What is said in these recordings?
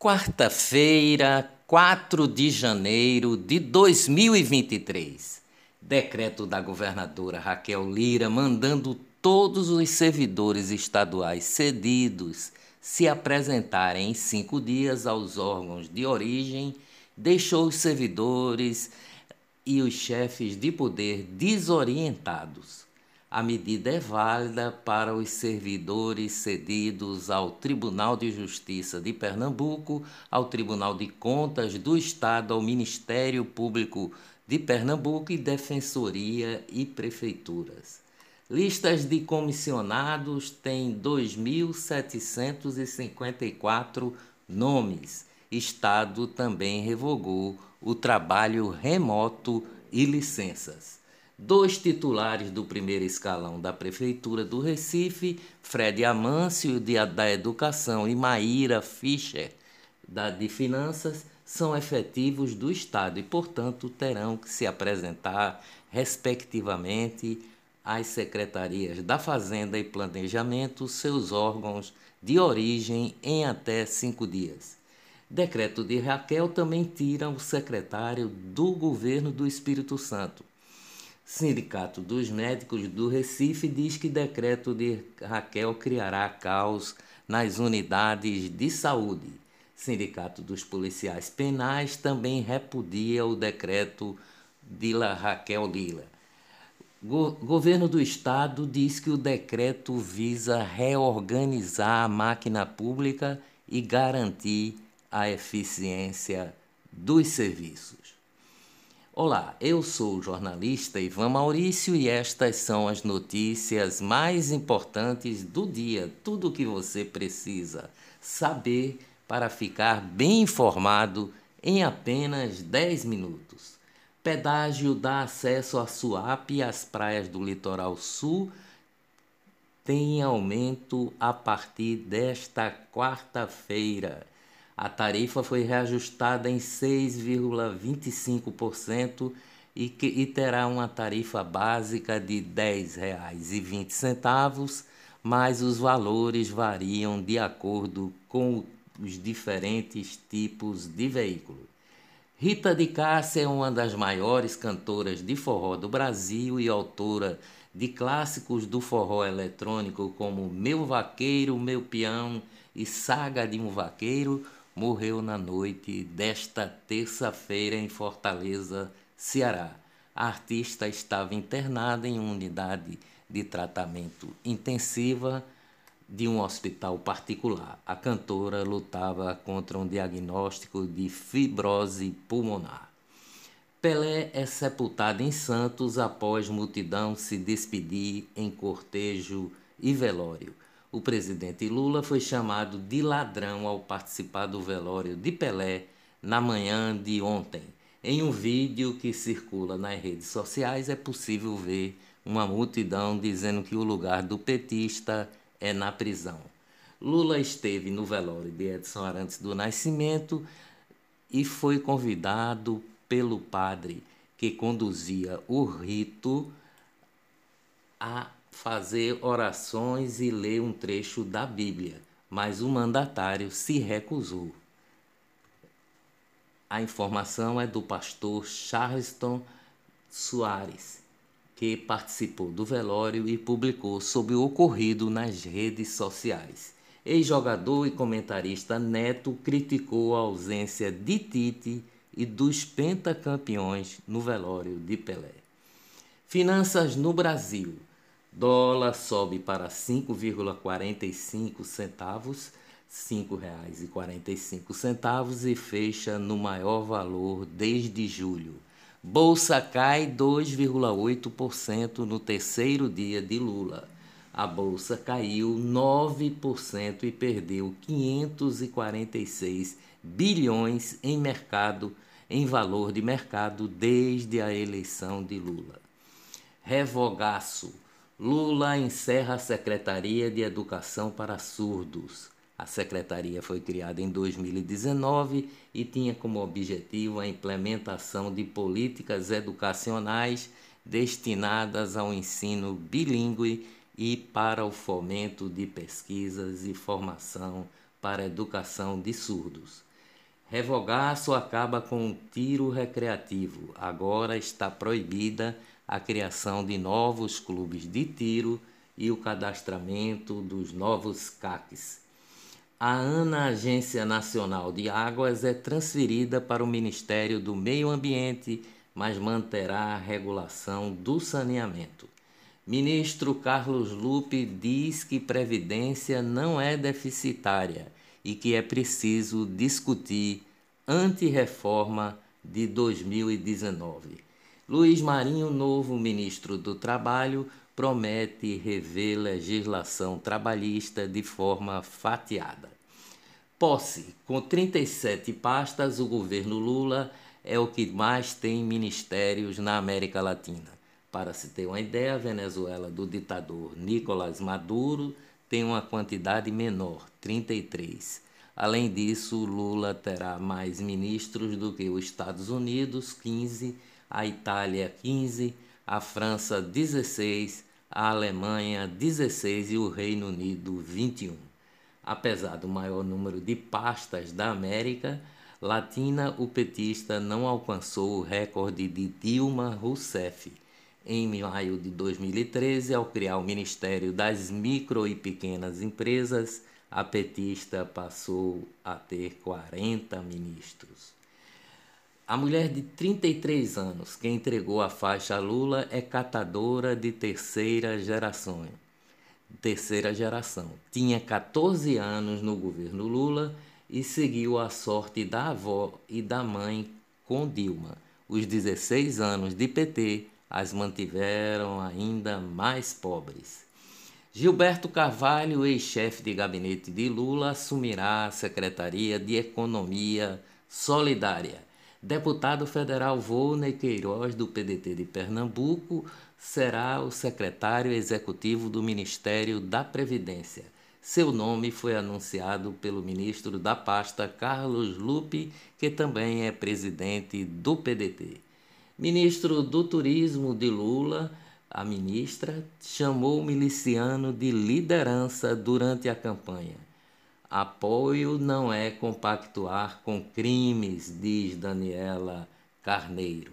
Quarta-feira, 4 de janeiro de 2023. Decreto da governadora Raquel Lira mandando todos os servidores estaduais cedidos se apresentarem em cinco dias aos órgãos de origem deixou os servidores e os chefes de poder desorientados. A medida é válida para os servidores cedidos ao Tribunal de Justiça de Pernambuco, ao Tribunal de Contas do Estado, ao Ministério Público de Pernambuco e Defensoria e Prefeituras. Listas de comissionados têm 2.754 nomes. Estado também revogou o trabalho remoto e licenças dois titulares do primeiro escalão da Prefeitura do Recife, Fred Amâncio, da Educação, e Maíra Fischer, da, de Finanças, são efetivos do Estado e, portanto, terão que se apresentar, respectivamente, às secretarias da Fazenda e Planejamento, seus órgãos de origem, em até cinco dias. Decreto de Raquel também tira o secretário do governo do Espírito Santo. Sindicato dos Médicos do Recife diz que decreto de Raquel criará caos nas unidades de saúde. Sindicato dos Policiais Penais também repudia o decreto de Raquel Lila. Go governo do Estado diz que o decreto visa reorganizar a máquina pública e garantir a eficiência dos serviços. Olá, eu sou o jornalista Ivan Maurício e estas são as notícias mais importantes do dia. Tudo o que você precisa saber para ficar bem informado em apenas 10 minutos. Pedágio dá acesso à Suape e às praias do litoral sul tem aumento a partir desta quarta-feira. A tarifa foi reajustada em 6,25% e, que, e terá uma tarifa básica de R$ 10,20, mas os valores variam de acordo com os diferentes tipos de veículo. Rita de Cássia é uma das maiores cantoras de forró do Brasil e autora de clássicos do forró eletrônico como Meu Vaqueiro, Meu Peão e Saga de um Vaqueiro morreu na noite desta terça-feira em Fortaleza, Ceará. A artista estava internada em uma unidade de tratamento intensiva de um hospital particular. A cantora lutava contra um diagnóstico de fibrose pulmonar. Pelé é sepultado em Santos após multidão se despedir em cortejo e velório o presidente Lula foi chamado de ladrão ao participar do velório de Pelé na manhã de ontem. Em um vídeo que circula nas redes sociais é possível ver uma multidão dizendo que o lugar do petista é na prisão. Lula esteve no velório de Edson Arantes do Nascimento e foi convidado pelo padre que conduzia o rito a fazer orações e ler um trecho da Bíblia, mas o mandatário se recusou. A informação é do pastor Charleston Soares, que participou do velório e publicou sobre o ocorrido nas redes sociais. Ex-jogador e comentarista Neto criticou a ausência de Tite e dos pentacampeões no velório de Pelé. Finanças no Brasil. Dólar sobe para 5,45 centavos, R$ 5,45 e fecha no maior valor desde julho. Bolsa cai 2,8% no terceiro dia de Lula. A bolsa caiu 9% e perdeu 546 bilhões em mercado em valor de mercado desde a eleição de Lula. Revogaço Lula encerra a Secretaria de Educação para Surdos. A secretaria foi criada em 2019 e tinha como objetivo a implementação de políticas educacionais destinadas ao ensino bilíngue e para o fomento de pesquisas e formação para a educação de surdos. Revogaço acaba com o tiro recreativo. Agora está proibida a criação de novos clubes de tiro e o cadastramento dos novos CACs. A ANA, Agência Nacional de Águas, é transferida para o Ministério do Meio Ambiente, mas manterá a regulação do saneamento. Ministro Carlos Lupe diz que Previdência não é deficitária e que é preciso discutir anti-reforma de 2019. Luiz Marinho, novo ministro do Trabalho, promete rever legislação trabalhista de forma fatiada. Posse: com 37 pastas, o governo Lula é o que mais tem ministérios na América Latina. Para se ter uma ideia, a Venezuela do ditador Nicolás Maduro tem uma quantidade menor, 33. Além disso, Lula terá mais ministros do que os Estados Unidos, 15, a Itália 15, a França 16, a Alemanha 16 e o Reino Unido 21. Apesar do maior número de pastas da América Latina, o petista não alcançou o recorde de Dilma Rousseff. Em maio de 2013, ao criar o Ministério das Micro e Pequenas Empresas, a petista passou a ter 40 ministros. A mulher de 33 anos que entregou a faixa a Lula é catadora de terceira geração. Terceira geração. Tinha 14 anos no governo Lula e seguiu a sorte da avó e da mãe com Dilma. Os 16 anos de PT as mantiveram ainda mais pobres. Gilberto Carvalho, ex-chefe de gabinete de Lula, assumirá a Secretaria de Economia Solidária Deputado federal Volney Queiroz, do PDT de Pernambuco, será o secretário executivo do Ministério da Previdência. Seu nome foi anunciado pelo ministro da pasta Carlos Lupe, que também é presidente do PDT. Ministro do Turismo de Lula, a ministra, chamou o miliciano de liderança durante a campanha. Apoio não é compactuar com crimes, diz Daniela Carneiro.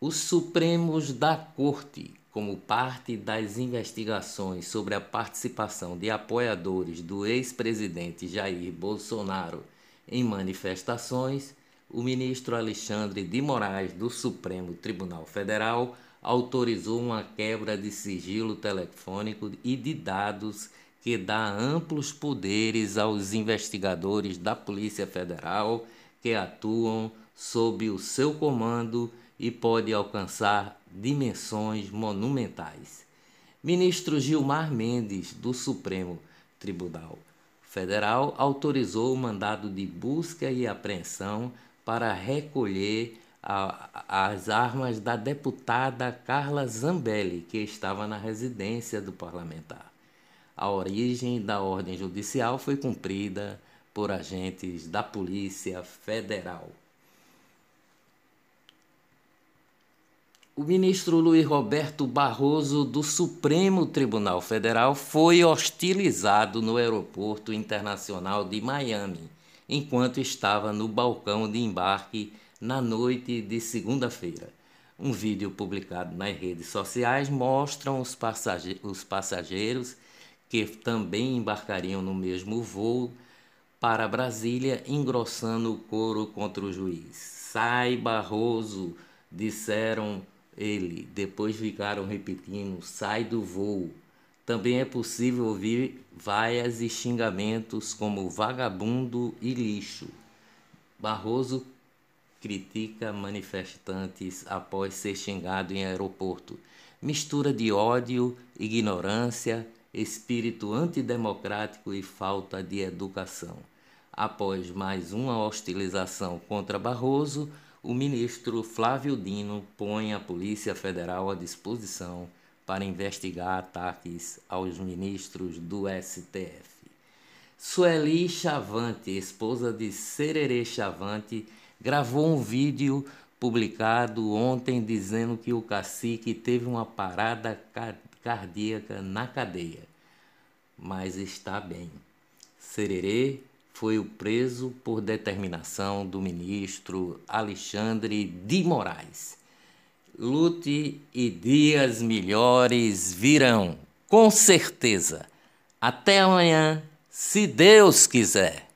Os Supremos da Corte, como parte das investigações sobre a participação de apoiadores do ex-presidente Jair Bolsonaro em manifestações, o ministro Alexandre de Moraes, do Supremo Tribunal Federal, autorizou uma quebra de sigilo telefônico e de dados que dá amplos poderes aos investigadores da Polícia Federal que atuam sob o seu comando e pode alcançar dimensões monumentais. Ministro Gilmar Mendes, do Supremo Tribunal Federal, autorizou o mandado de busca e apreensão para recolher a, as armas da deputada Carla Zambelli, que estava na residência do parlamentar. A origem da ordem judicial foi cumprida por agentes da Polícia Federal. O ministro Luiz Roberto Barroso, do Supremo Tribunal Federal, foi hostilizado no Aeroporto Internacional de Miami, enquanto estava no balcão de embarque na noite de segunda-feira. Um vídeo publicado nas redes sociais mostra os, passageiros que também embarcariam no mesmo voo para Brasília, engrossando o coro contra o juiz. Sai, Barroso, disseram ele. Depois ficaram repetindo: sai do voo. Também é possível ouvir vaias e xingamentos como vagabundo e lixo. Barroso critica manifestantes após ser xingado em aeroporto. Mistura de ódio, ignorância, espírito antidemocrático e falta de educação. Após mais uma hostilização contra Barroso, o ministro Flávio Dino põe a Polícia Federal à disposição para investigar ataques aos ministros do STF. Sueli Chavante, esposa de Sererê Chavante, gravou um vídeo publicado ontem dizendo que o cacique teve uma parada cardíaca na cadeia, mas está bem. Sererê foi o preso por determinação do ministro Alexandre de Moraes. Lute e dias melhores virão, com certeza. Até amanhã, se Deus quiser.